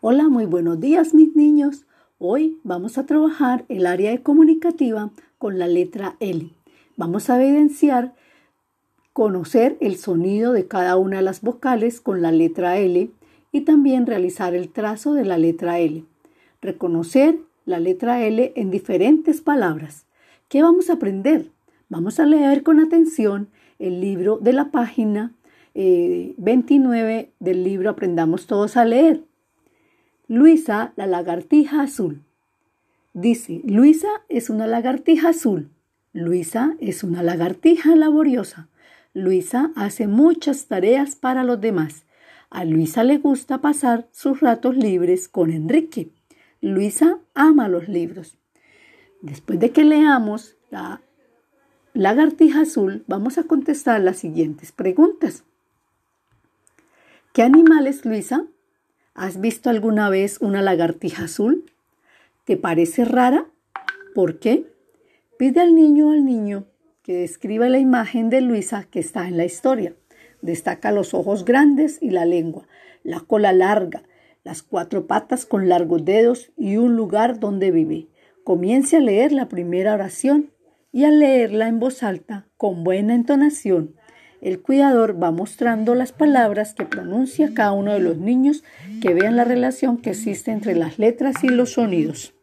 Hola, muy buenos días mis niños. Hoy vamos a trabajar el área de comunicativa con la letra L. Vamos a evidenciar conocer el sonido de cada una de las vocales con la letra L y también realizar el trazo de la letra L. Reconocer la letra L en diferentes palabras. ¿Qué vamos a aprender? Vamos a leer con atención el libro de la página 29 eh, del libro Aprendamos todos a leer. Luisa, la lagartija azul. Dice, Luisa es una lagartija azul. Luisa es una lagartija laboriosa. Luisa hace muchas tareas para los demás. A Luisa le gusta pasar sus ratos libres con Enrique. Luisa ama los libros. Después de que leamos la lagartija azul, vamos a contestar las siguientes preguntas. ¿Qué animal es Luisa? ¿Has visto alguna vez una lagartija azul? ¿Te parece rara? ¿Por qué? Pide al niño o al niño que describa la imagen de Luisa que está en la historia. Destaca los ojos grandes y la lengua, la cola larga, las cuatro patas con largos dedos y un lugar donde vive. Comience a leer la primera oración y al leerla en voz alta, con buena entonación, el cuidador va mostrando las palabras que pronuncia cada uno de los niños que vean la relación que existe entre las letras y los sonidos.